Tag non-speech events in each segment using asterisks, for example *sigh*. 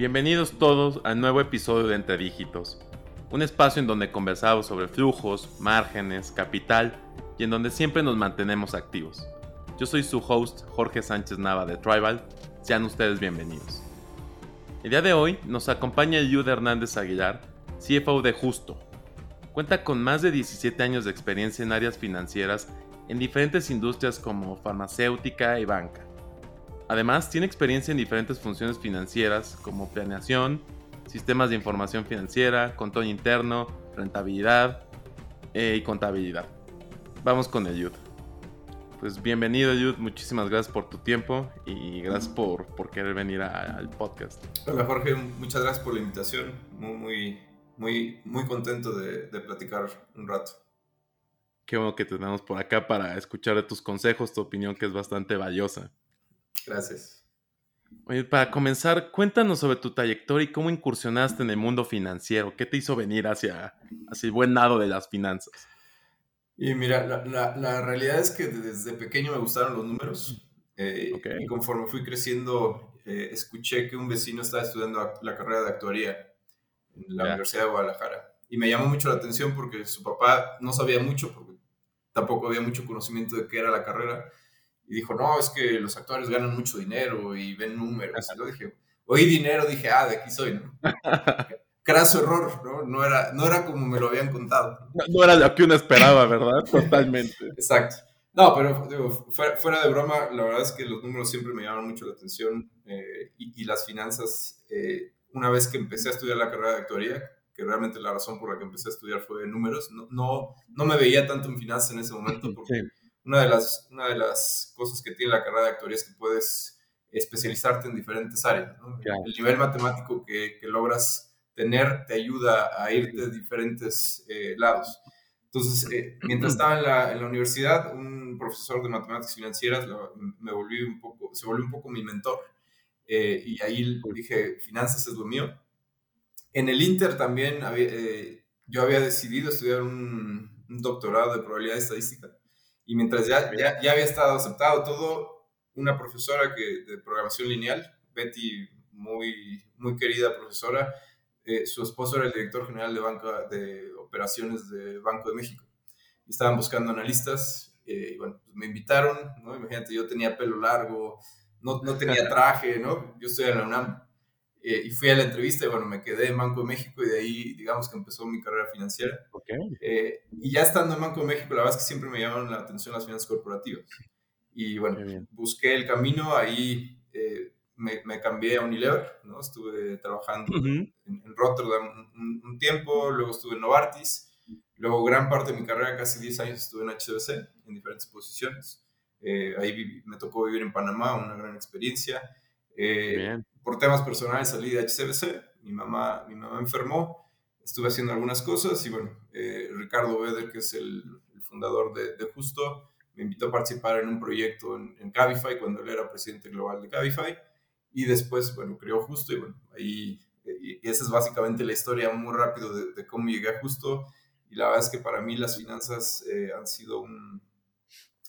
Bienvenidos todos al nuevo episodio de Entre Dígitos, un espacio en donde conversamos sobre flujos, márgenes, capital y en donde siempre nos mantenemos activos. Yo soy su host Jorge Sánchez Nava de Tribal, sean ustedes bienvenidos. El día de hoy nos acompaña Yud Hernández Aguilar, CFO de Justo. Cuenta con más de 17 años de experiencia en áreas financieras en diferentes industrias como farmacéutica y banca. Además, tiene experiencia en diferentes funciones financieras como planeación, sistemas de información financiera, control interno, rentabilidad eh, y contabilidad. Vamos con el Yud. Pues bienvenido Yud, muchísimas gracias por tu tiempo y gracias por, por querer venir al podcast. Hola Jorge, muchas gracias por la invitación. Muy, muy, muy, muy contento de, de platicar un rato. Qué bueno que te tenemos por acá para escuchar de tus consejos, tu opinión que es bastante valiosa. Gracias. Oye, para comenzar, cuéntanos sobre tu trayectoria y cómo incursionaste en el mundo financiero. ¿Qué te hizo venir hacia, hacia el buen lado de las finanzas? Y mira, la, la, realidad es que desde pequeño me gustaron los números. Eh, y conforme fui creciendo, eh, escuché que un vecino estaba estudiando la carrera de actuaría en la Universidad de Guadalajara. Y me llamó mucho la atención porque su papá no sabía mucho, porque tampoco había mucho conocimiento de qué era la carrera y dijo, no, es que los actores ganan mucho dinero y ven números. Y yo dije, oí dinero, dije, ah, de aquí soy, ¿no? *laughs* Craso error, ¿no? No era, no era como me lo habían contado. No, era lo que uno esperaba, ¿verdad? Totalmente. *laughs* Exacto. No, pero digo, fuera, de broma, la verdad es que los números siempre me llaman mucho la atención eh, y, las finanzas, eh, una vez que empecé a estudiar la carrera de actuaría, que realmente la razón por la que empecé a estudiar fue números, no, no, no me veía tanto en finanzas en ese momento *laughs* porque una de las, una de las cosas que tiene la carrera de actuaría es que puedes especializarte en diferentes áreas. El nivel matemático que, que, logras tener te ayuda a irte de diferentes eh, lados. Entonces, eh, mientras estaba en la, en la, universidad, un profesor de matemáticas financieras me volví un poco, se volvió un poco mi mentor. Eh, y ahí dije, finanzas es lo mío. En el Inter también yo había decidido estudiar un, un doctorado de probabilidad estadística y mientras ya, ya, ya, había estado aceptado todo, una profesora que, de programación lineal, Betty, muy, muy querida profesora, eh, su esposo era el director general de, banca, de operaciones de Banco de México. Estaban buscando analistas eh, y bueno, pues me invitaron, ¿no? Imagínate, yo tenía pelo largo, no, no tenía *laughs* traje, ¿no? Yo estoy en la UNAM. Eh, y fui a la entrevista y bueno, me quedé en Banco de México y de ahí, digamos que empezó mi carrera financiera. Okay. Eh, y ya estando en Banco de México, la verdad es que siempre me llamaron la atención las finanzas corporativas. Y bueno, busqué el camino, ahí eh, me, me, cambié a Unilever, ¿no? Estuve trabajando en, Rotterdam un, tiempo, luego estuve en Novartis, luego gran parte de mi carrera, casi 10 años, estuve en HBC, en diferentes posiciones. ahí me tocó vivir en Panamá, una gran experiencia. Bien por temas personales salí de HCBC, mi mamá, mi mamá enfermó, estuve haciendo algunas cosas y bueno, eh, Ricardo Beder, que es el, fundador de, Justo, me invitó a participar en un proyecto en, Cabify cuando él era presidente global de Cabify y después, bueno, creó Justo y bueno, ahí, y esa es básicamente la historia muy rápido de, cómo llegué a Justo y la verdad es que para mí las finanzas eh, han sido un...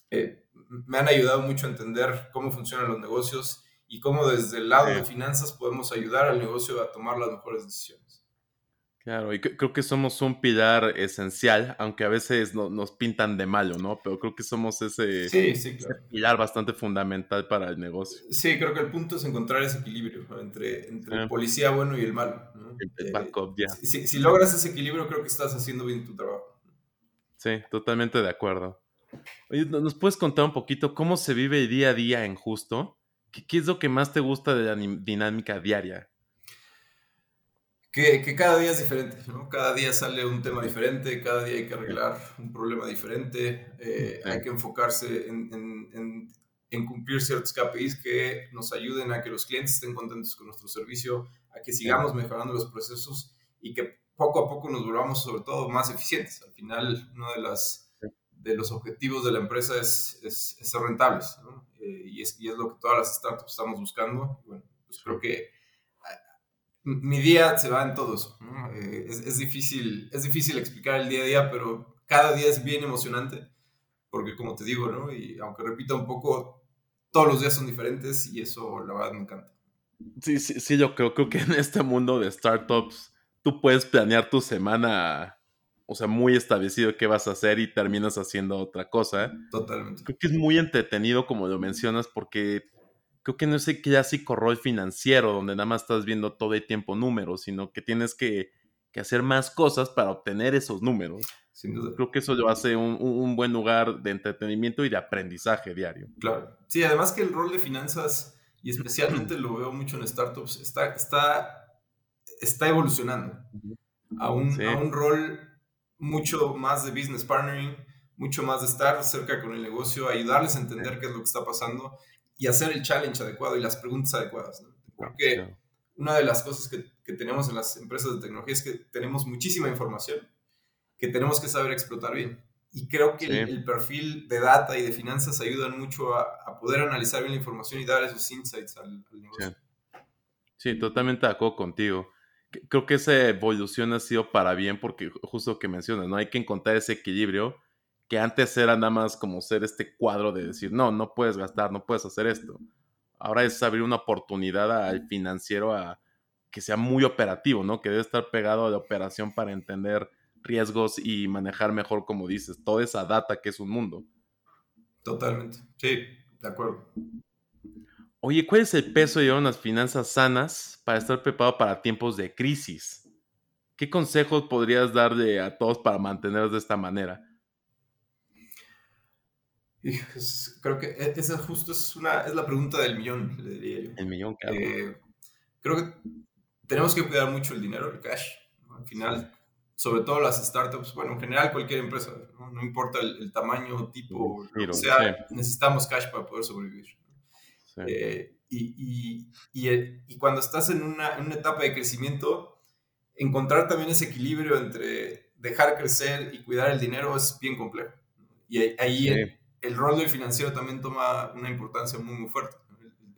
Eh, me han ayudado mucho a entender cómo funcionan los negocios y cómo desde el lado de finanzas podemos ayudar al negocio a tomar las mejores decisiones. Claro, y creo que somos un pilar esencial, aunque a veces nos pintan de malo, ¿no? Pero creo que somos ese, pilar bastante fundamental para el negocio. Sí, creo que el punto es encontrar ese equilibrio entre, entre el policía bueno y el malo. El eh, backup, ya. Si, si, logras ese equilibrio, creo que estás haciendo bien tu trabajo. Sí, totalmente de acuerdo. Oye, ¿nos puedes contar un poquito cómo se vive día a día en Justo? ¿Qué, es lo que más te gusta de la dinámica diaria? Que, que, cada día es diferente, ¿no? Cada día sale un tema diferente, cada día hay que arreglar un problema diferente, eh, hay que enfocarse en, en, en, cumplir ciertos KPIs que nos ayuden a que los clientes estén contentos con nuestro servicio, a que sigamos mejorando los procesos y que poco a poco nos volvamos sobre todo más eficientes. Al final, uno de, las, de los objetivos de la empresa es, es, es ser rentables, ¿no? Eh, y, es, y, es, lo que todas las startups estamos buscando. Bueno, pues creo que mi día se va en todo eso. Eh, es, es, difícil, es difícil explicar el día a día, pero cada día es bien emocionante, porque como te digo, ¿no? y aunque repita un poco, todos los días son diferentes y eso la verdad me encanta. Sí, sí, sí, yo creo, creo que en este mundo de startups tú puedes planear tu semana, o sea, muy establecido qué vas a hacer y terminas haciendo otra cosa. Totalmente. Creo que es muy entretenido, como lo mencionas, porque creo que no es que ya rol financiero, donde nada más estás viendo todo el tiempo números, sino que tienes que, que hacer más cosas para obtener esos números. Sin duda. Creo que eso lo hace un, un, buen lugar de entretenimiento y de aprendizaje diario. Claro. Sí, además que el rol de finanzas, y especialmente lo veo mucho en startups, está, está, está evolucionando a un, a un rol mucho más de business partnering, mucho más de estar cerca con el negocio, ayudarles a entender qué es lo que está pasando y hacer el challenge adecuado y las preguntas adecuadas. Porque una de las cosas que, que, tenemos en las empresas de tecnología es que tenemos muchísima información que tenemos que saber explotar bien. Y creo que el, perfil de data y de finanzas ayudan mucho a, poder analizar bien la información y dar esos insights al, negocio. Sí. totalmente de acuerdo contigo. Creo que esa evolución ha sido para bien porque justo que mencionas, ¿no? Hay que encontrar ese equilibrio que antes era nada más como ser este cuadro de decir, no, no puedes gastar, no puedes hacer esto. Ahora es abrir una oportunidad al financiero a que sea muy operativo, ¿no? Que debe estar pegado a la operación para entender riesgos y manejar mejor, como dices, toda esa data que es un mundo. Totalmente, sí, de acuerdo. Oye, ¿cuál es el peso de unas finanzas sanas para estar preparado para tiempos de crisis? ¿Qué consejos podrías darle a todos para mantenerlos de esta manera? creo que e, esa justo es, una, es la pregunta del millón, le diría yo. El millón, claro. Eh, creo que tenemos que cuidar mucho el dinero, el cash. Al final, sobre todo las startups, bueno, en general cualquier empresa, no, importa el, tamaño, tipo, o sea, necesitamos cash para poder sobrevivir. Eh, y, y, y, cuando estás en una, en una etapa de crecimiento, encontrar también ese equilibrio entre dejar crecer y cuidar el dinero es bien complejo. Y ahí el rol del financiero también toma una importancia muy, muy fuerte.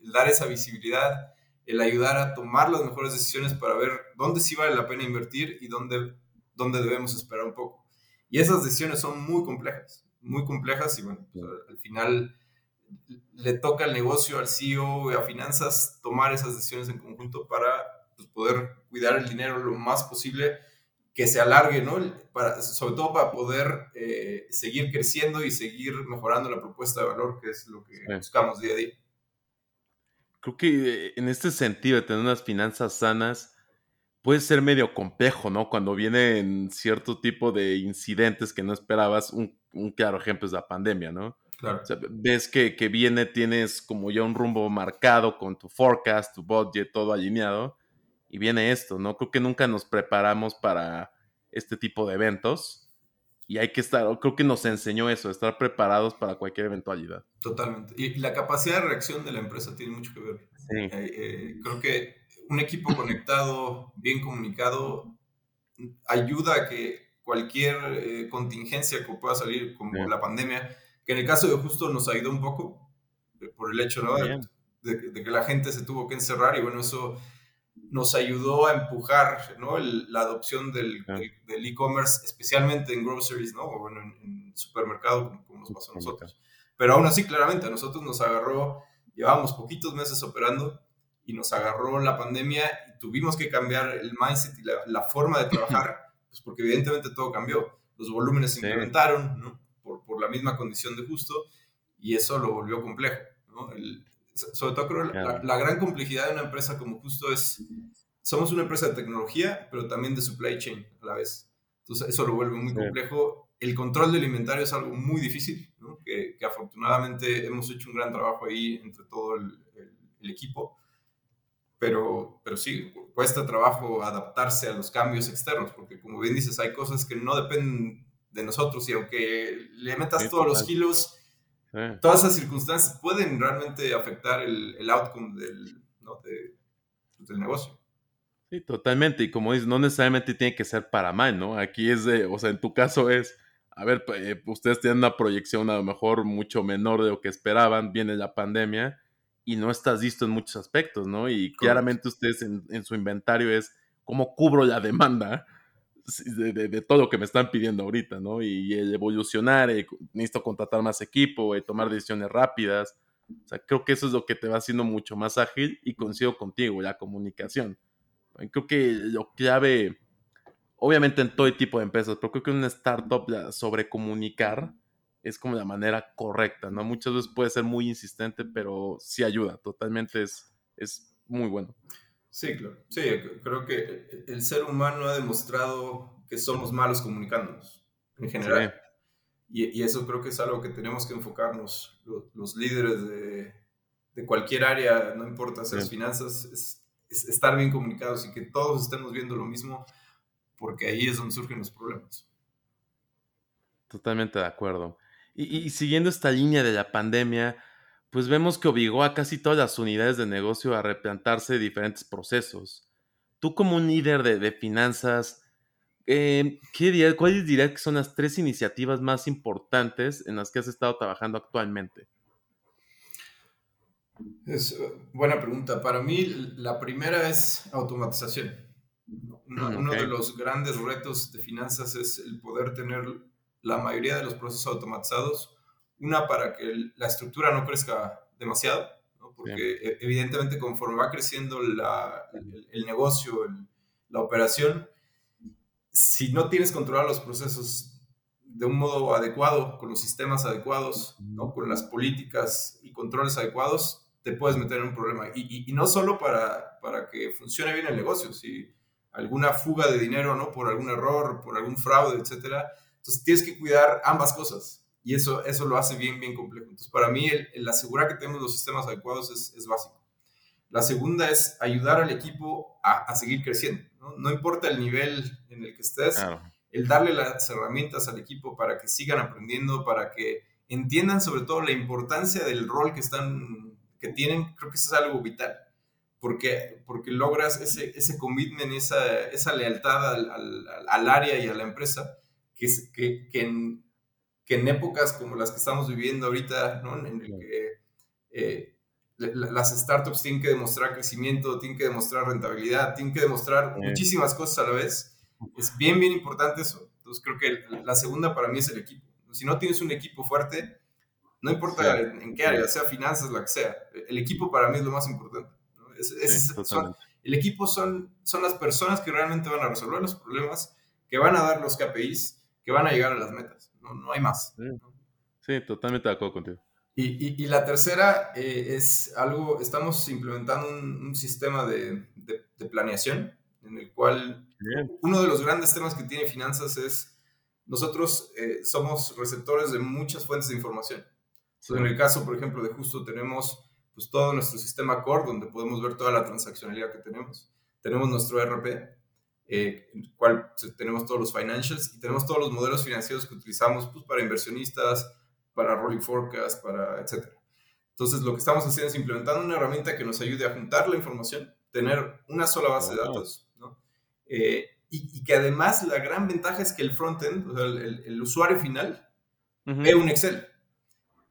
El, dar esa visibilidad, el ayudar a tomar las mejores decisiones para ver dónde sí vale la pena invertir y dónde, dónde debemos esperar un poco. Y esas decisiones son muy complejas, muy complejas y bueno, pues, al final le toca al negocio, al CEO y a finanzas tomar esas decisiones en conjunto para pues, poder cuidar el dinero lo más posible que se alargue, ¿no? Para, sobre todo para poder eh, seguir creciendo y seguir mejorando la propuesta de valor, que es lo que buscamos día a día. Creo que eh, en este sentido de tener unas finanzas sanas puede ser medio complejo, ¿no? Cuando vienen cierto tipo de incidentes que no esperabas, un, claro ejemplo es la pandemia, ¿no? Claro. ves que, que viene, tienes como ya un rumbo marcado con tu forecast, tu budget, todo alineado y viene esto, ¿no? Creo que nunca nos preparamos para este tipo de eventos y hay que estar, creo que nos enseñó eso, estar preparados para cualquier eventualidad. Totalmente. Y la capacidad de reacción de la empresa tiene mucho que ver. Sí. Eh, eh, creo que un equipo conectado, bien comunicado, ayuda a que cualquier eh, contingencia que pueda salir, como la pandemia, que en el caso de justo nos ayudó un poco por el hecho ¿no? de, de, que la gente se tuvo que encerrar y bueno, eso nos ayudó a empujar ¿no? la adopción del e-commerce, especialmente en groceries, ¿no? o bueno, en, supermercado, como, nos pasó a nosotros. Pero aún así, claramente, a nosotros nos agarró, llevábamos poquitos meses operando y nos agarró la pandemia y tuvimos que cambiar el mindset y la, forma de trabajar, *clears throat* pues porque evidentemente todo cambió. Los volúmenes se incrementaron ¿no? Por, por, la misma condición de justo y eso lo volvió complejo. ¿no? El, sobre todo creo la, la, gran complejidad de una empresa como justo es, somos una empresa de tecnología, pero también de supply chain a la vez. Entonces eso lo vuelve muy complejo. El control del inventario es algo muy difícil, ¿no? que, que, afortunadamente hemos hecho un gran trabajo ahí entre todo el, el, equipo. Pero, pero sí, cuesta trabajo adaptarse a los cambios externos, porque como bien dices, hay cosas que no dependen de nosotros y aunque le metas todos los kilos, Todas esas circunstancias pueden realmente afectar el, el outcome del, ¿no? Pues, del negocio. Sí, totalmente. Y como dices, no necesariamente tiene que ser para mal, ¿no? Aquí es de, o sea, en tu caso es, a ver, eh, ustedes tienen una proyección a lo mejor mucho menor de lo que esperaban, viene la pandemia y no estás listo en muchos aspectos, ¿no? Y claramente ustedes en, en, su inventario es cómo cubro la demanda de, todo lo que me están pidiendo ahorita, ¿no? Y, el evolucionar, eh, necesito contratar más equipo, eh, tomar decisiones rápidas, O sea, creo que eso es lo que te va haciendo mucho más ágil y coincido contigo, la comunicación. Creo que lo clave, obviamente en todo tipo de empresas, pero creo que en una startup sobre comunicar es como la manera correcta, ¿no? Muchas veces puede ser muy insistente, pero sí ayuda, totalmente es, es muy bueno. Sí, claro. Sí, creo que el ser humano ha demostrado que somos malos comunicándonos, en general. Y, eso creo que es algo que tenemos que enfocarnos, los, líderes de, de, cualquier área, no importa hacer finanzas, es, estar bien comunicados y que todos estemos viendo lo mismo, porque ahí es donde surgen los problemas. Totalmente de acuerdo. Y, y, siguiendo esta línea de la pandemia, pues vemos que obligó a casi todas las unidades de negocio a replantarse diferentes procesos. Tú como un líder de, de finanzas, eh, ¿qué ¿cuáles dirías que son las tres iniciativas más importantes en las que has estado trabajando actualmente? Es uh, buena pregunta. Para mí, la primera es automatización. Mm, uno, de los grandes retos de finanzas es el poder tener la mayoría de los procesos automatizados. Una, para que la estructura no crezca demasiado, porque e, evidentemente conforme va creciendo el, negocio, la operación, si no tienes controlados los procesos de un modo adecuado, con los sistemas adecuados, ¿no? con las políticas y controles adecuados, te puedes meter en un problema. Y, no solo para, para que funcione bien el negocio, si alguna fuga de dinero, ¿no? Por algún error, por algún fraude, etcétera. Entonces tienes que cuidar ambas cosas y eso, eso lo hace bien, bien complejo. Entonces para mí el, asegurar que tenemos los sistemas adecuados es, es, básico. La segunda es ayudar al equipo a, a seguir creciendo. ¿no? importa el nivel en el que estés, el darle las herramientas al equipo para que sigan aprendiendo, para que entiendan sobre todo la importancia del rol que están, que tienen, creo que eso es algo vital. Porque, porque logras ese, ese commitment, esa, esa lealtad al, al, al, área y a la empresa, que, que, que, en, que en épocas como las que estamos viviendo ahorita, ¿no? en el que eh, las startups tienen que demostrar crecimiento, tienen que demostrar rentabilidad, tienen que demostrar muchísimas cosas a la vez. Es bien, bien importante eso. Entonces creo que la segunda para mí es el equipo. Si no tienes un equipo fuerte, no importa en, qué área, sea finanzas, la que sea, el equipo para mí es lo más importante. el equipo son, son las personas que realmente van a resolver los problemas, que van a dar los KPIs, que van a llegar a las metas. No, no hay más. Sí, totalmente de acuerdo contigo. Y, y, la tercera eh, es algo, estamos implementando un, sistema de, de, planeación en el cual uno de los grandes temas que tiene finanzas es nosotros eh, somos receptores de muchas fuentes de información. En el caso, por ejemplo, de Justo tenemos pues todo nuestro sistema core donde podemos ver toda la transaccionalidad que tenemos. Tenemos nuestro RP, eh, en el cual tenemos todos los financials y tenemos todos los modelos financieros que utilizamos pues, para inversionistas, para rolling forecast, para etcétera. Entonces, lo que estamos haciendo es implementando una herramienta que nos ayude a juntar la información, tener una sola base de datos, ¿no? Eh, y, que además la gran ventaja es que el frontend, o sea, el, el, usuario final, ve un Excel,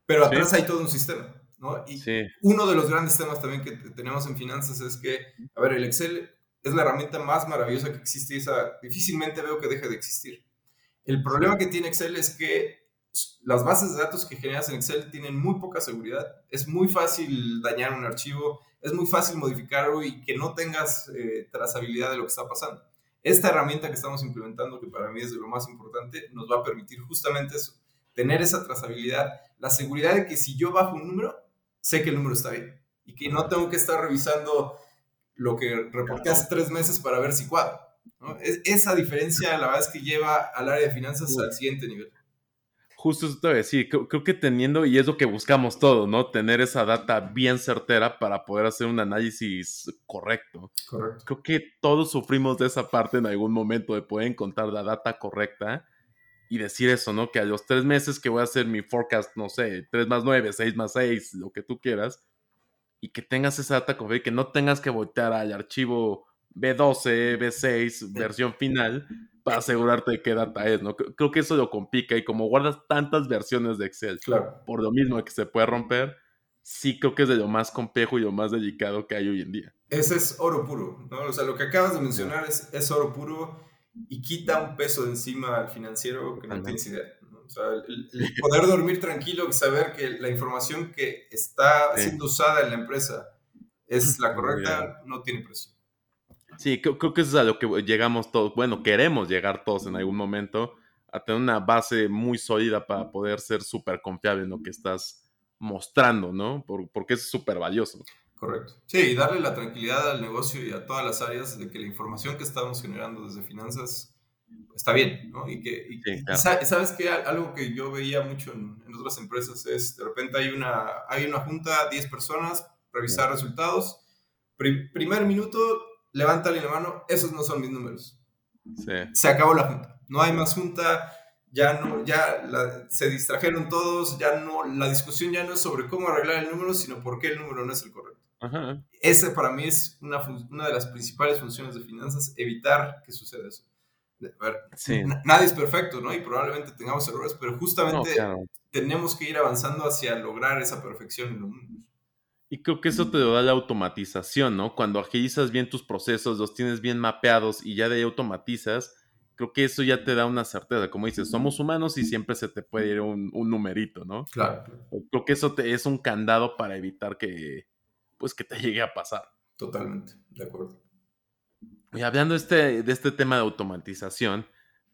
pero atrás hay todo un sistema, ¿no? Y uno de los grandes temas también que tenemos en finanzas es que, a ver, el Excel es la herramienta más maravillosa que existe y esa difícilmente veo que deje de existir. El problema que tiene Excel es que las bases de datos que generas en Excel tienen muy poca seguridad. Es muy fácil dañar un archivo, es muy fácil modificarlo y que no tengas eh, trazabilidad de lo que está pasando. Esta herramienta que estamos implementando, que para mí es de lo más importante, nos va a permitir justamente eso, tener esa trazabilidad, la seguridad de que si yo bajo un número, sé que el número está bien y que no tengo que estar revisando lo que reporté hace tres meses para ver si cuadra. esa diferencia, la verdad es que lleva al área de finanzas al siguiente nivel justo eso te voy a decir, creo, que teniendo, y es lo que buscamos todos, ¿no? Tener esa data bien certera para poder hacer un análisis correcto. Correcto. Creo que todos sufrimos de esa parte en algún momento de poder encontrar la data correcta y decir eso, ¿no? Que a los tres meses que voy a hacer mi forecast, no sé, 3 más 9, 6 más 6, lo que tú quieras, y que tengas esa data que no tengas que voltear al archivo B12, B6, versión final, para *laughs* asegurarte de qué data es, ¿no? Creo que eso lo complica y como guardas tantas versiones de Excel, por lo mismo que se puede romper, sí creo que es de lo más complejo y lo más delicado que hay hoy en día. Ese es oro puro, ¿no? O sea, lo que acabas de mencionar es, es oro puro y quita un peso de encima al financiero que no tienes idea. Sea, el, poder dormir tranquilo y saber que la información que está siendo usada en la empresa es la correcta, no tiene precio. Sí, creo, que eso es a lo que llegamos todos, bueno, queremos llegar todos en algún momento a tener una base muy sólida para poder ser súper confiable en lo que estás mostrando, ¿no? porque es súper valioso. Correcto. Sí, y darle la tranquilidad al negocio y a todas las áreas de que la información que estamos generando desde finanzas está bien, ¿no? Y que, sabes que algo que yo veía mucho en, otras empresas es, de repente hay una, hay una junta, 10 personas, revisar resultados, primer minuto, levántale la mano, esos no son mis números. Se acabó la junta, no hay más junta, ya no, ya se distrajeron todos, ya no, la discusión ya no es sobre cómo arreglar el número, sino por qué el número no es el correcto. Ese para mí es una, una, de las principales funciones de finanzas, evitar que suceda eso. Nadie es perfecto, ¿no? Y probablemente tengamos errores, pero justamente tenemos que ir avanzando hacia lograr esa perfección en los Y creo que eso te da la automatización, ¿no? Cuando agilizas bien tus procesos, los tienes bien mapeados y ya de ahí automatizas, creo que eso ya te da una certeza. Como dices, somos humanos y siempre se te puede ir un, un numerito, ¿no? Claro. Creo que eso te, es un candado para evitar que, pues que te llegue a pasar. Totalmente, de acuerdo. Y hablando este, de este tema de automatización,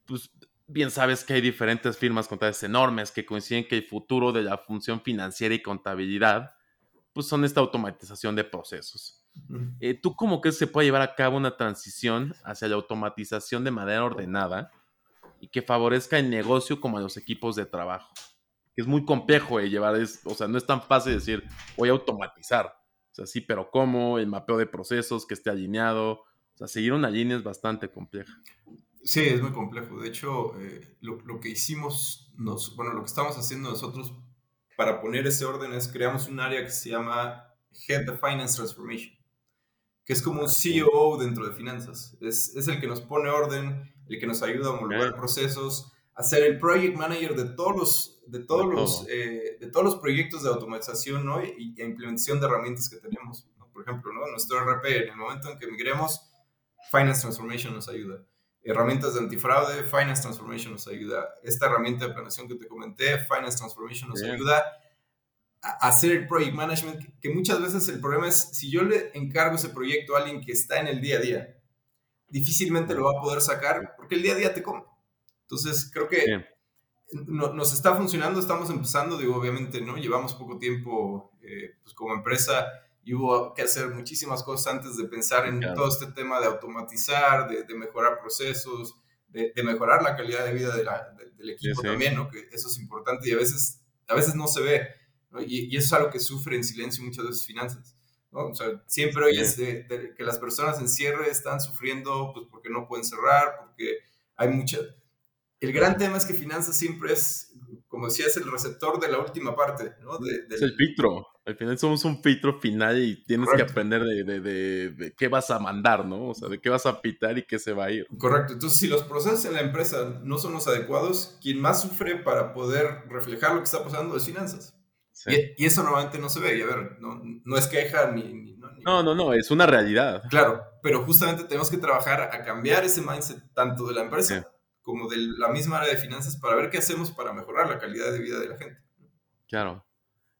pues bien sabes que hay diferentes firmas contables enormes que coinciden que el futuro de la función financiera y contabilidad, pues son esta automatización de procesos. Eh, ¿Tú cómo que se puede llevar a cabo una transición hacia la automatización de manera ordenada y que favorezca el negocio como a los equipos de trabajo? Que es muy complejo de llevar, o sea, no es tan fácil decir, voy a automatizar sea, sí, pero ¿cómo? El mapeo de procesos, que esté alineado. O sea, seguir una línea es bastante compleja. Sí, es muy complejo. De hecho, eh, lo, lo, que hicimos, nos, bueno, lo que estamos haciendo nosotros para poner ese orden es creamos un área que se llama Head of Finance Transformation, que es como un CEO dentro de finanzas. Es, es el que nos pone orden, el que nos ayuda a homologar procesos, a ser el project manager de todos los de todos, los, eh, de todos los proyectos de automatización ¿no? y, implementación de herramientas que tenemos. Por ejemplo, ¿no? nuestro RP, en el momento en que migremos, Finance Transformation nos ayuda. Herramientas de antifraude, Finance Transformation nos ayuda. Esta herramienta de planeación que te comenté, Finance Transformation nos ayuda a hacer el project management, que muchas veces el problema es, si yo le encargo ese proyecto a alguien que está en el día a día, difícilmente lo va a poder sacar porque el día a día te come. Entonces, creo que no, nos está funcionando, estamos empezando, digo, obviamente, ¿no? Llevamos poco tiempo eh, pues como empresa y hubo que hacer muchísimas cosas antes de pensar en todo este tema de automatizar, de, mejorar procesos, de, mejorar la calidad de vida del equipo también, ¿no? Que eso es importante y a veces, a veces no se ve, ¿no? y, eso es algo que sufre en silencio muchas veces finanzas. ¿no? O sea, siempre oyes que las personas en cierre están sufriendo pues, porque no pueden cerrar, porque hay mucha, el gran tema es que finanzas siempre es, como decía, es el receptor de la última parte, ¿no? Es el filtro. Al final somos un filtro final y tienes que aprender de, qué vas a mandar, ¿no? O sea, de qué vas a pitar y qué se va a ir. Correcto. Entonces, si los procesos en la empresa no son los adecuados, quien más sufre para poder reflejar lo que está pasando es finanzas. Y, eso normalmente no se ve. Y a ver, no, no es queja ni, no, no, no, es una realidad. Claro, pero justamente tenemos que trabajar a cambiar ese mindset tanto de la empresa como de la misma área de finanzas para ver qué hacemos para mejorar la calidad de vida de la gente. Claro.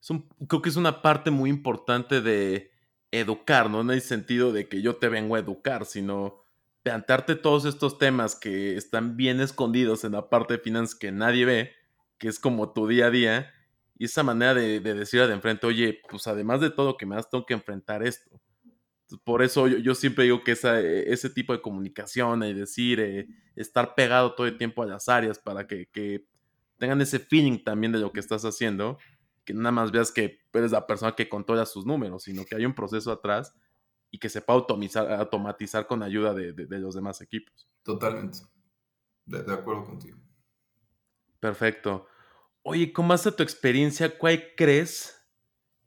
Es creo que es una parte muy importante de educar, ¿no? No hay sentido de que yo te vengo a educar, sino plantearte todos estos temas que están bien escondidos en la parte de finanzas que nadie ve, que es como tu día a día, y esa manera de, de decir de enfrente, oye, pues además de todo que me das, tengo que enfrentar esto. Por eso yo, siempre digo que e, ese tipo de comunicación y decir, eh, estar pegado todo el tiempo a las áreas para que, tengan ese feeling también de lo que estás haciendo, que nada más veas que eres la persona que controla sus números, sino que hay un proceso atrás y que se pueda automatizar, automatizar con ayuda de, los demás equipos. Totalmente. De, de, acuerdo contigo. Perfecto. Oye, con base a tu experiencia, ¿cuál crees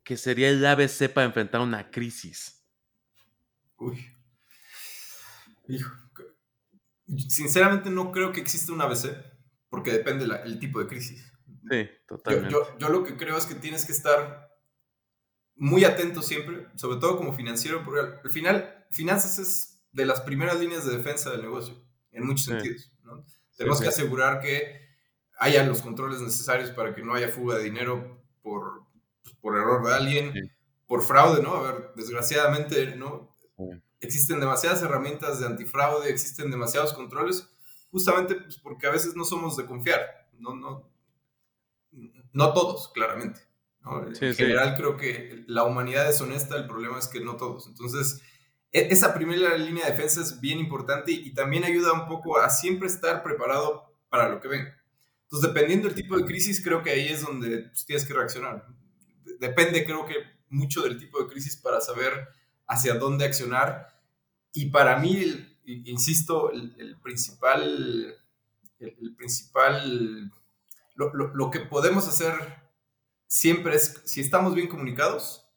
que sería el ABC para enfrentar una crisis? Uy. Sinceramente no creo que exista un ABC, porque depende el tipo de crisis. Sí, totalmente. Yo, lo que creo es que tienes que estar muy atento siempre, sobre todo como financiero, porque al final finanzas es de las primeras líneas de defensa del negocio, en muchos sentidos. Tenemos que asegurar que haya los controles necesarios para que no haya fuga de dinero por, pues, por error de alguien, por fraude, ¿no? A ver, desgraciadamente, ¿no? Existen demasiadas herramientas de antifraude, existen demasiados controles, justamente pues, porque a veces no somos de confiar, no, no, no todos, claramente. en general creo que la humanidad es honesta, el problema es que no todos. Entonces, e, esa primera línea de defensa es bien importante y, también ayuda un poco a siempre estar preparado para lo que venga. Entonces, dependiendo del tipo de crisis, creo que ahí es donde pues, tienes que reaccionar. Depende, creo que, mucho del tipo de crisis para saber hacia dónde accionar. Y para mí, insisto, el, principal, el, principal, lo, lo, que podemos hacer siempre es, si estamos bien comunicados,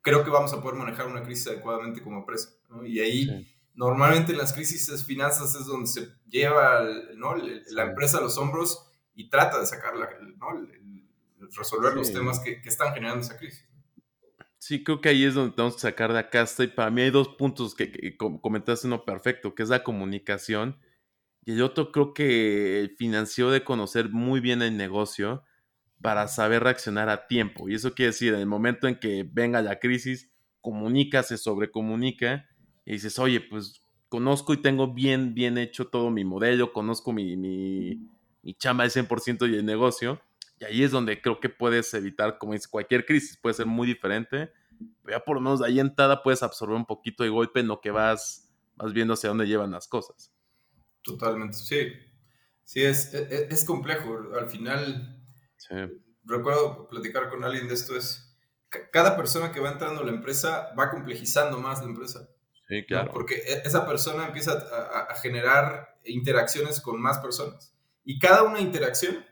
creo que vamos a poder manejar una crisis adecuadamente como empresa. Y ahí, normalmente en las crisis de finanzas es donde se lleva ¿no? la empresa a los hombros y trata de sacar ¿no? resolver los temas que, que, están generando esa crisis. Sí, creo que ahí es donde tenemos que sacar de acá. Y para mí hay dos puntos que, comentaste uno perfecto, que es la comunicación. Y el otro creo que el financiero de conocer muy bien el negocio para saber reaccionar a tiempo. Y eso quiere decir, en el momento en que venga la crisis, comunica, se sobrecomunica y dices, oye, pues conozco y tengo bien, bien hecho todo mi modelo, conozco mi, mi, mi chamba al 100% y el negocio. Y ahí es donde creo que puedes evitar, como dice, cualquier crisis puede ser muy diferente. Pero ya por lo menos ahí entrada puedes absorber un poquito de golpe en lo que vas, vas viendo hacia dónde llevan las cosas. Totalmente, sí. Sí, es, es, e, es complejo. Al final, Recuerdo platicar con alguien de esto, es cada persona que va entrando a la empresa va complejizando más la empresa. Sí, claro. Porque e, esa persona empieza a, generar interacciones con más personas. Y cada una interacción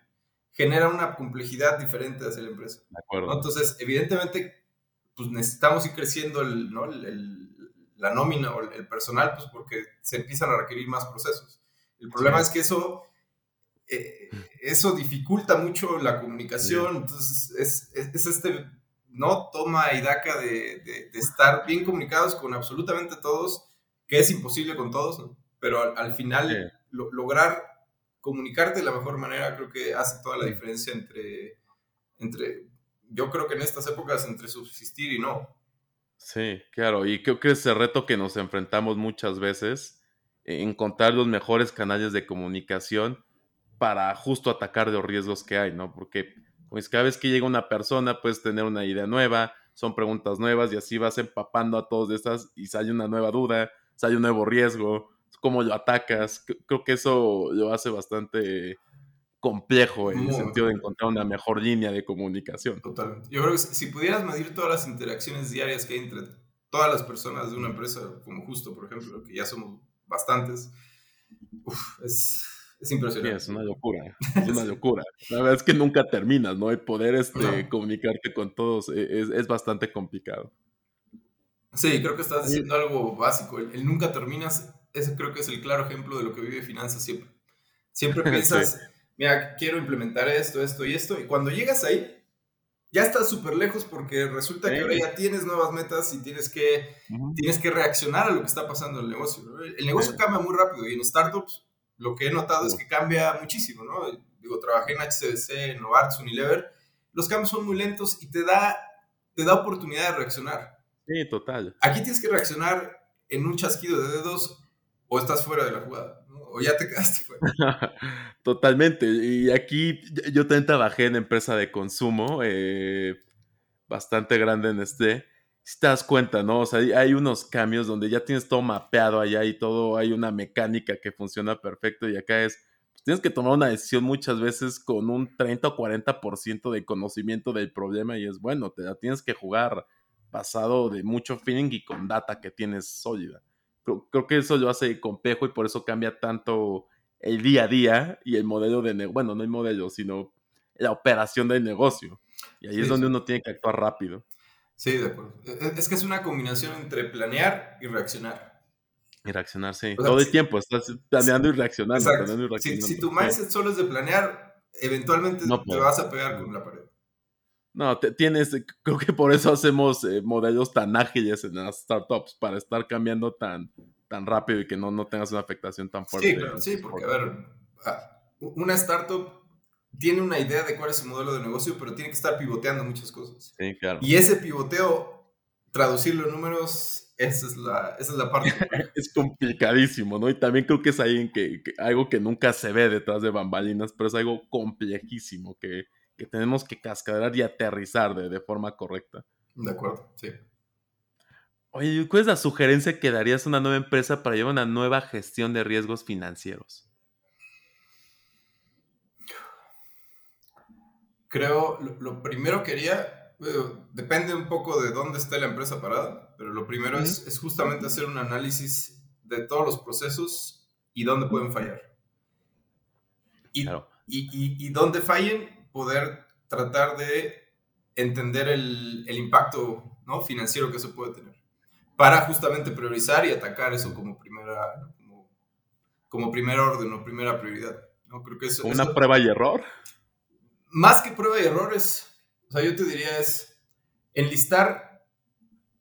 genera una complejidad diferente hacia la empresa. De acuerdo. Entonces, evidentemente, pues necesitamos ir creciendo el, ¿no? la nómina o el personal, pues porque se empiezan a requerir más procesos. El problema es que eso eh, eso dificulta mucho la comunicación, entonces es, es, este, ¿no? Toma y daca de, de, estar bien comunicados con absolutamente todos, que es imposible con todos, Pero al, final lograr comunicarte de la mejor manera creo que hace toda la diferencia entre, entre, yo creo que en estas épocas, entre subsistir y no. Sí, claro, y creo que ese reto que nos enfrentamos muchas veces, encontrar los mejores canales de comunicación, para justo atacar los riesgos que hay, ¿no? Porque pues cada vez que llega una persona puedes tener una idea nueva, son preguntas nuevas y así vas empapando a todos de estas y sale una nueva duda, sale un nuevo riesgo, cómo lo atacas. Creo que eso lo hace bastante complejo en el sentido de encontrar una mejor línea de comunicación. Totalmente. Yo creo que si pudieras medir todas las interacciones diarias que hay entre todas las personas de una empresa, como justo, por ejemplo, que ya somos bastantes, es, es impresionante. es una locura, es una locura. La verdad es que nunca terminas, ¿no? El poder este, comunicarte con todos e, es, bastante complicado. Sí, creo que estás diciendo algo básico. El, nunca terminas, ese creo que es el claro ejemplo de lo que vive finanzas siempre. Siempre *laughs* piensas, mira, quiero implementar esto, esto y esto, y cuando llegas ahí, ya estás súper lejos porque resulta que ahora ya tienes nuevas metas y tienes que, tienes que reaccionar a lo que está pasando en el negocio. El negocio cambia muy rápido y en startups lo que he notado es que cambia muchísimo, ¿no? Digo, trabajé en HCBC, en Novartis, Unilever, los cambios son muy lentos y te da, te da oportunidad de reaccionar. Sí, total. Aquí tienes que reaccionar en un chasquido de dedos o estás fuera de la jugada. O ya te quedaste fuera. *laughs* Totalmente. Y aquí yo también trabajé en empresa de consumo, eh, bastante grande en este si te das cuenta, ¿no? O sea, hay unos cambios donde ya tienes todo mapeado allá y todo, hay una mecánica que funciona perfecto y acá es, pues, tienes que tomar una decisión muchas veces con un 30 o 40% de conocimiento del problema y es bueno, te la tienes que jugar basado de mucho feeling y con data que tienes sólida. Creo, que eso lo hace complejo y por eso cambia tanto el día a día y el modelo de negocio, bueno, no el modelo, sino la operación del negocio. Y ahí es donde uno tiene que actuar rápido. Sí, de acuerdo. E, es que es una combinación entre planear y reaccionar. Y reaccionar, sí. Todo el tiempo estás planeando y reaccionando. Si, tu mindset solo es de planear, eventualmente te vas a pegar con la pared. No, tienes, creo que por eso hacemos eh, modelos tan ágiles en las startups, para estar cambiando tan, tan rápido y que no, no tengas una afectación tan fuerte. Sí, claro, sí, porque a ver, ah, una startup tiene una idea de cuál es su modelo de negocio, pero tiene que estar pivoteando muchas cosas. Sí, claro. Y ese pivoteo, traducirlo en números, esa es la, esa es la parte. *laughs* es complicadísimo, ¿no? Y también creo que es ahí en que, algo que nunca se ve detrás de bambalinas, pero es algo complejísimo que, que tenemos que cascadear y aterrizar de, de forma correcta. De acuerdo, sí. Oye, ¿cuál es la sugerencia que darías a una nueva empresa para llevar una nueva gestión de riesgos financieros? Creo, lo, primero que haría, depende un poco de dónde esté la empresa parada, pero lo primero es, justamente hacer un análisis de todos los procesos y dónde pueden fallar. Y, y, y, dónde fallen, poder tratar de entender el, el impacto ¿no? financiero que eso puede tener para justamente priorizar y atacar eso como primera, como, como primer orden o primera prioridad. ¿no? Creo que eso, ¿Una prueba y error? Más que prueba y errores, o sea, yo te diría es enlistar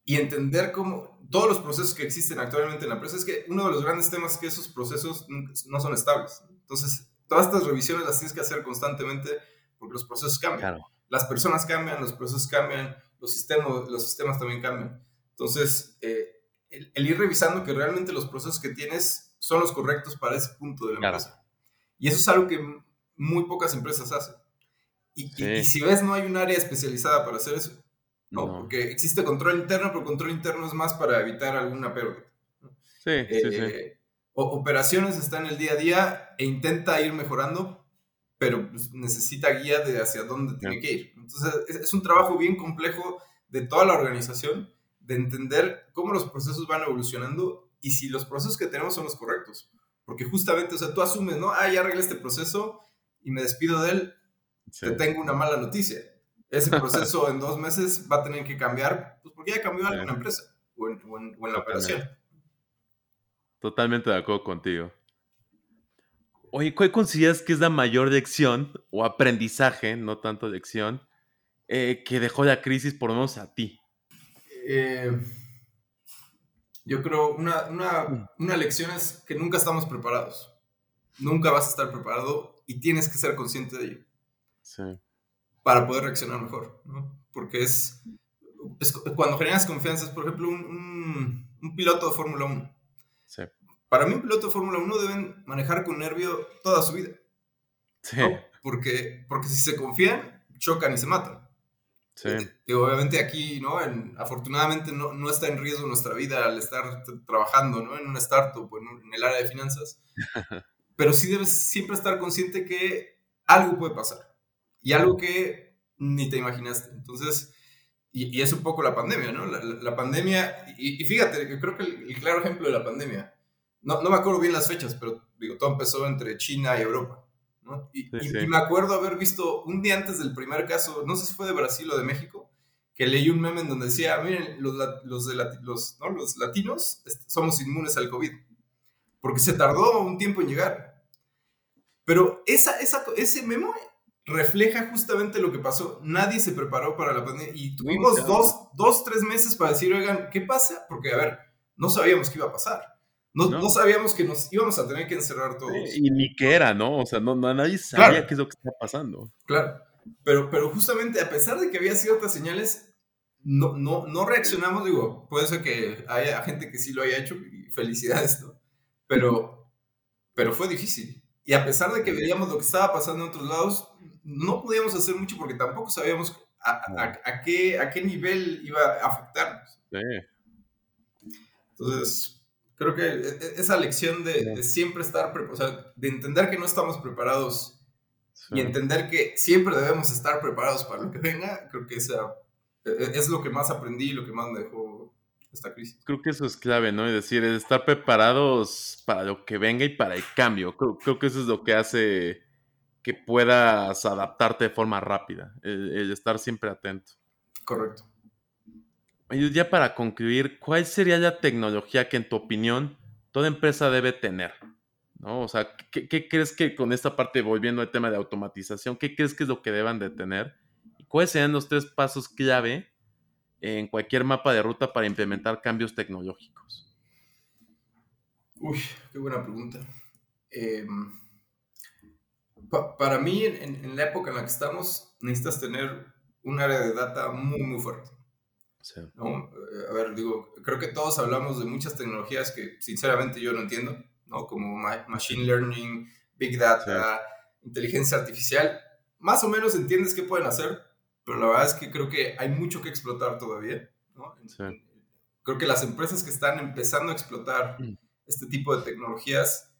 y entender cómo todos los procesos que existen actualmente en la empresa. Es que uno de los grandes temas es que esos procesos no son estables. Entonces, todas estas revisiones las tienes que hacer constantemente porque los procesos cambian. Las personas cambian, los procesos cambian, los sistemas, los sistemas también cambian. Entonces, eh, el, ir revisando que realmente los procesos que tienes son los correctos para ese punto de la empresa. Y eso es algo que muy pocas empresas hacen. Y, si ves, no hay un área especializada para hacer eso. No, porque existe control interno, pero control interno es más para evitar alguna pérdida. Sí, sí, sí. Eh, operaciones está en el día a día e intenta ir mejorando, pero pues, necesita guía de hacia dónde tiene que ir. Entonces, es, un trabajo bien complejo de toda la organización de entender cómo los procesos van evolucionando y si los procesos que tenemos son los correctos. Porque justamente, o sea, tú asumes, ¿no? Ah, ya arreglé este proceso y me despido de él, te tengo una mala noticia. Ese proceso *laughs* en dos meses va a tener que cambiar, pues porque ya cambió algo en la empresa o en, la operación. Totalmente de acuerdo contigo. Oye, ¿cuál consideras que es la mayor lección o aprendizaje, no tanto lección, eh, que dejó la crisis por lo menos a ti? Eh, yo creo una, una, una lección es que nunca estamos preparados. Nunca vas a estar preparado y tienes que ser consciente de ello. Sí. Para poder reaccionar mejor, ¿no? Porque es, cuando generas confianza, es por ejemplo un, un, piloto de Fórmula 1. Sí. Para mí un piloto de Fórmula 1 deben manejar con nervio toda su vida. Sí. Porque, porque si se confían, chocan y se matan. Y obviamente aquí, ¿no? afortunadamente no, no, está en riesgo nuestra vida al estar trabajando, ¿no? En una startup en, en el área de finanzas. *laughs* Pero sí debes siempre estar consciente que algo puede pasar. Y algo que ni te imaginaste. Entonces, y, y es un poco la pandemia, ¿no? La, la, pandemia, y, fíjate, creo que el, claro ejemplo de la pandemia, no, no me acuerdo bien las fechas, pero digo, todo empezó entre China y Europa. Y, me acuerdo haber visto un día antes del primer caso, no sé si fue de Brasil o de México, que leí un meme en donde decía, miren, los, los, de los, ¿no? los latinos somos inmunes al COVID, porque se tardó un tiempo en llegar. Pero esa, esa, ese memo refleja justamente lo que pasó. Nadie se preparó para la pandemia y tuvimos dos, dos, tres meses para decir, oigan, ¿qué pasa? Porque, a ver, no sabíamos qué iba a pasar. No, sabíamos que nos íbamos a tener que encerrar todos. y ni qué era, ¿no? O sea, no, nadie sabía qué es lo que estaba pasando. Claro, pero, pero justamente a pesar de que había ciertas señales, no, no, no reaccionamos, digo, puede ser que haya gente que sí lo haya hecho y felicidades, ¿no? Pero, pero fue difícil. Y a pesar de que veíamos lo que estaba pasando en otros lados, no podíamos hacer mucho porque tampoco sabíamos a, a, qué, a qué nivel iba a afectarnos. Sí. Entonces, creo que e, e, esa lección de, siempre estar, o sea, de entender que no estamos preparados y entender que siempre debemos estar preparados para lo que venga, creo que esa e, es lo que más aprendí y lo que más me dejó esta crisis. Creo que eso es clave, ¿no? Es decir, estar preparados para lo que venga y para el cambio. Creo, creo que eso es lo que hace que puedas adaptarte de forma rápida, el estar siempre atento. Correcto ya para concluir, ¿cuál sería la tecnología que en tu opinión toda empresa debe tener? ¿No? O sea, ¿qué, crees que con esta parte, volviendo al tema de automatización, qué crees que es lo que deban de tener? ¿Y cuáles serían los tres pasos clave en cualquier mapa de ruta para implementar cambios tecnológicos? Uy, qué buena pregunta. Em, para mí, en, la época en la que estamos, necesitas tener un área de data muy, muy fuerte. Eh, a ver, digo, creo que todos hablamos de muchas tecnologías que sinceramente yo no entiendo, ¿no? Como machine learning, big data, inteligencia artificial. Más o menos entiendes qué pueden hacer, pero la verdad es que creo que hay mucho que explotar todavía, ¿no? Creo que las empresas que están empezando a explotar mm. este tipo de tecnologías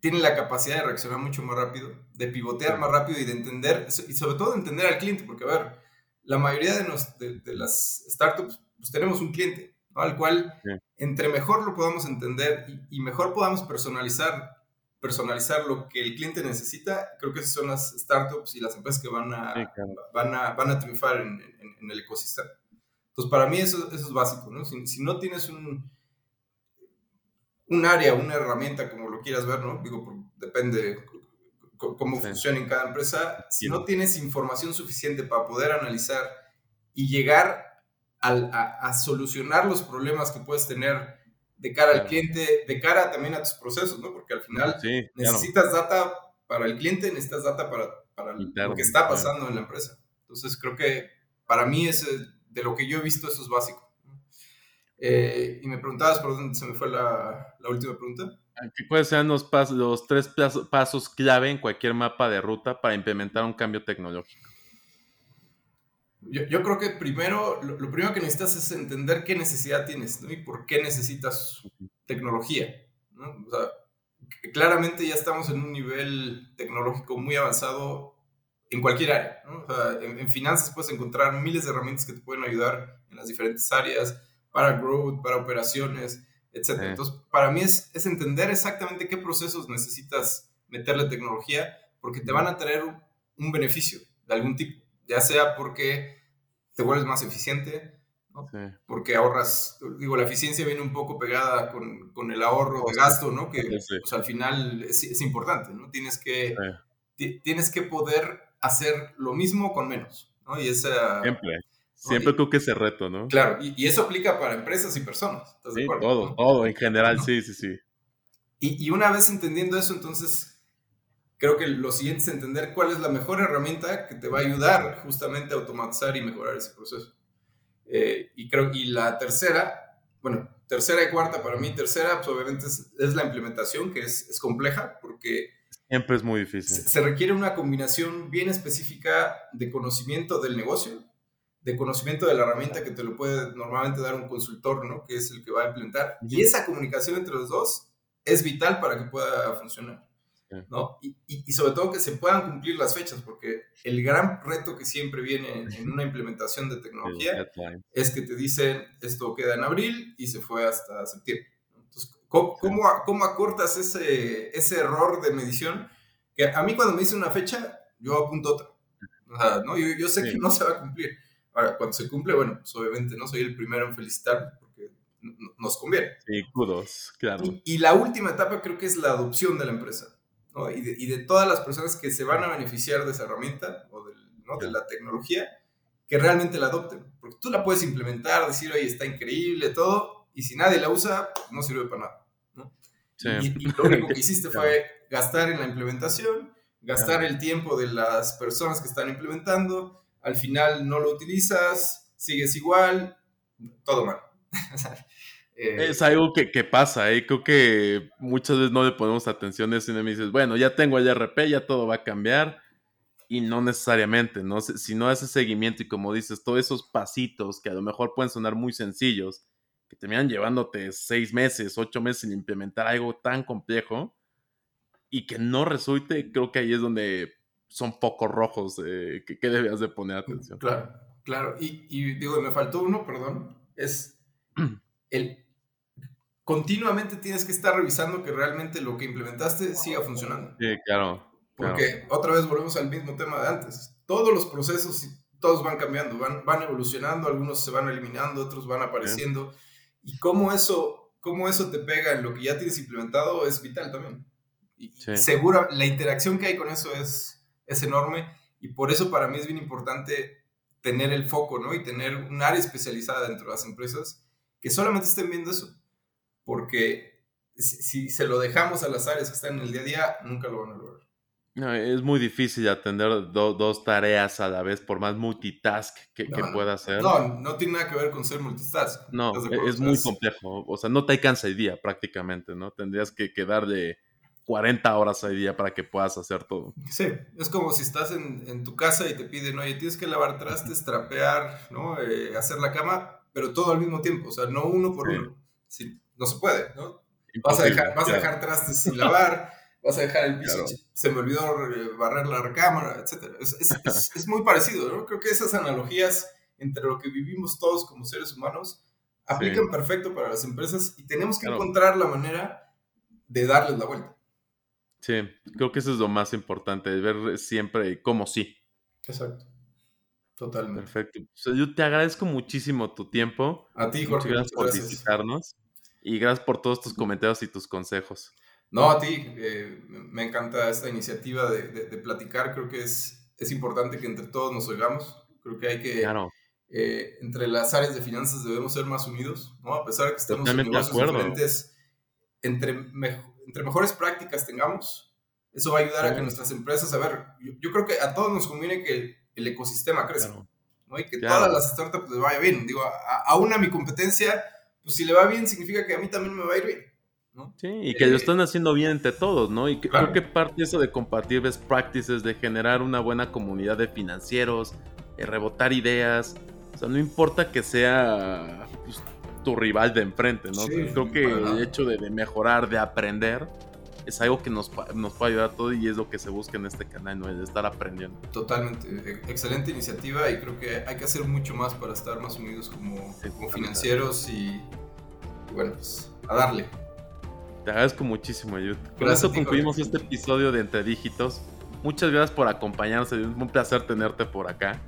tienen la capacidad de reaccionar mucho más rápido, de pivotear más rápido y de entender, y sobre todo de entender al cliente, porque a ver, la mayoría de, de, las startups, pues tenemos un cliente, ¿no? al cual entre mejor lo podamos entender y, mejor podamos personalizar, personalizar lo que el cliente necesita, creo que esas son las startups y las empresas que van a, van a, van a triunfar en, en, el ecosistema. Entonces, para mí eso, eso es básico, ¿no? Si, si no tienes un, un área, una herramienta, como lo quieras ver, ¿no? Digo, depende cómo funciona en cada empresa. Si no tienes información suficiente para poder analizar y llegar a, solucionar los problemas que puedes tener de cara al cliente, de cara también a tus procesos, ¿no? Porque al final necesitas data para el cliente, necesitas data para, para lo que está pasando en la empresa. Entonces creo que para mí es de lo que yo he visto eso es básico. Eh, y me preguntabas por dónde se me fue la, la última pregunta. ¿Cuáles sean los, pasos, los tres pasos clave en cualquier mapa de ruta para implementar un cambio tecnológico? Yo, yo creo que primero, lo, primero que necesitas es entender qué necesidad tienes ¿no? y por qué necesitas tecnología. ¿no? O sea, claramente ya estamos en un nivel tecnológico muy avanzado en cualquier área. ¿no? O sea, en, en finanzas puedes encontrar miles de herramientas que te pueden ayudar en las diferentes áreas para growth, para operaciones, etc. Entonces, para mí es, es, entender exactamente qué procesos necesitas meterle tecnología porque te van a traer un, beneficio de algún tipo, ya sea porque te vuelves más eficiente, ¿no? porque ahorras, digo, la eficiencia viene un poco pegada con, con el ahorro de gasto, ¿no? que pues, al final es, es, importante, ¿no? Tienes que, tienes que poder hacer lo mismo con menos, ¿no? Y esa... Siempre. Siempre creo que ese reto, ¿no? Claro, y, eso aplica para empresas y personas. sí, todo, todo, en general, sí, sí, sí. Y, una vez entendiendo eso, entonces creo que lo siguiente es entender cuál es la mejor herramienta que te va a ayudar justamente a automatizar y mejorar ese proceso. Eh, y creo y la tercera, bueno, tercera y cuarta para mí, tercera, pues obviamente es, la implementación, que es, es, compleja porque... Siempre es muy difícil. se requiere una combinación bien específica de conocimiento del negocio, de conocimiento de la herramienta que te lo puede normalmente dar un consultor, ¿no? Que es el que va a implementar. Y esa comunicación entre los dos es vital para que pueda funcionar, ¿no? Y, y, sobre todo que se puedan cumplir las fechas, porque el gran reto que siempre viene en, una implementación de tecnología es que te dicen esto queda en abril y se fue hasta septiembre. Entonces, ¿cómo, cómo, acortas ese, ese error de medición? Que a mí cuando me dice una fecha, yo apunto otra. O sea, ¿no? yo, yo sé que no se va a cumplir. Ahora, cuando se cumple, bueno, pues obviamente no soy el primero en felicitar porque nos conviene. Sí, kudos, claro. Y, la última etapa creo que es la adopción de la empresa, ¿no? Y de, y de, todas las personas que se van a beneficiar de esa herramienta o del, ¿no? de la tecnología, que realmente la adopten. Porque tú la puedes implementar, decir, oye, está increíble, todo, y si nadie la usa, no sirve para nada, ¿no? Sí. Y, lo único que *laughs* hiciste fue gastar en la implementación, gastar el tiempo de las personas que están implementando, al final no lo utilizas, sigues igual, todo mal. *laughs* Eh, es algo que, pasa, ¿eh? creo que muchas veces no le ponemos atención a eso y me dices, bueno, ya tengo el RP, ya todo va a cambiar, y no necesariamente, ¿no? Si no haces seguimiento y como dices, todos esos pasitos que a lo mejor pueden sonar muy sencillos, que terminan llevándote seis meses, ocho meses en implementar algo tan complejo y que no resulte, creo que ahí es donde son pocos rojos eh, que, debías de poner atención. Claro, claro. Y, y, digo, me faltó uno, perdón, es el... Continuamente tienes que estar revisando que realmente lo que implementaste siga funcionando. Sí, claro. Porque otra vez volvemos al mismo tema de antes. Todos los procesos, todos van cambiando, van, van evolucionando, algunos se van eliminando, otros van apareciendo. Y cómo eso, cómo eso te pega en lo que ya tienes implementado es vital también. Y segura, la interacción que hay con eso es, es enorme y por eso para mí es bien importante tener el foco, ¿no? Y tener un área especializada dentro de las empresas que solamente estén viendo eso. Porque si, se lo dejamos a las áreas que están en el día a día, nunca lo van a lograr. es muy difícil atender dos tareas a la vez, por más multitask que, pueda hacer. No, no tiene nada que ver con ser multitask. No, es muy complejo. O sea, no te alcanza el día prácticamente, ¿no? Tendrías que, de 40 horas al día para que puedas hacer todo. Sí, es como si estás en, tu casa y te piden, oye, tienes que lavar trastes, trapear, ¿no? Eh, hacer la cama, pero todo al mismo tiempo, o sea, no uno por uno. Sí, no se puede, ¿no? Vas a, dejar, vas a dejar trastes sin lavar vas a dejar el piso, se me olvidó eh, barrer la recámara, etc. Es, es, es, muy parecido, ¿no? Creo que esas analogías entre lo que vivimos todos como seres humanos aplican perfecto para las empresas y tenemos que encontrar la manera de darles la vuelta. Sí, creo que eso es lo más importante, ver siempre cómo sí. Exacto. Totalmente. Perfecto. yo te agradezco muchísimo tu tiempo. A ti, Jorge. Muchas gracias por visitarnos. Y gracias por todos tus comentarios y tus consejos. No, a ti, eh, me encanta esta iniciativa de, platicar, creo que es, es importante que entre todos nos oigamos, creo que hay que, eh, entre las áreas de finanzas debemos ser más unidos, ¿no? A pesar de que estemos en negocios diferentes, entre, entre mejores prácticas tengamos, eso va a ayudar a que nuestras empresas, a ver, yo, creo que a todos nos conviene que el ecosistema crezca, ¿no? Y que todas las startups les vaya bien, digo, a, una mi competencia, pues si le va bien significa que a mí también me va a ir bien. Sí, y que lo eh, están haciendo bien entre todos, ¿no? Y creo que parte de eso de compartir best practices, de generar una buena comunidad de financieros, de rebotar ideas, o sea, no importa que sea pues, tu rival de enfrente, ¿no? creo que el hecho de, mejorar, de aprender, es algo que nos, nos puede ayudar a todos y es lo que se busca en este canal, ¿no? de estar aprendiendo. Totalmente, e, excelente iniciativa y creo que hay que hacer mucho más para estar más unidos como, como financieros y, bueno, pues a darle. Te agradezco muchísimo, Ayud. Con eso concluimos este episodio de Entre Dígitos. Muchas gracias por acompañarnos, es un placer tenerte por acá.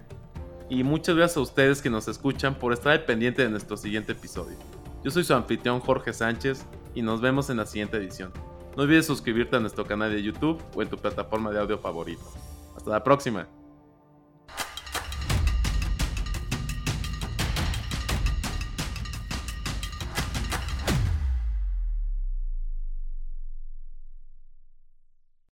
Y muchas gracias a ustedes que nos escuchan por estar al pendiente de nuestro siguiente episodio. Yo soy su anfitrión Jorge Sánchez y nos vemos en la siguiente edición. No olvides suscribirte a nuestro canal de YouTube o en tu plataforma de audio favorito. Hasta la próxima.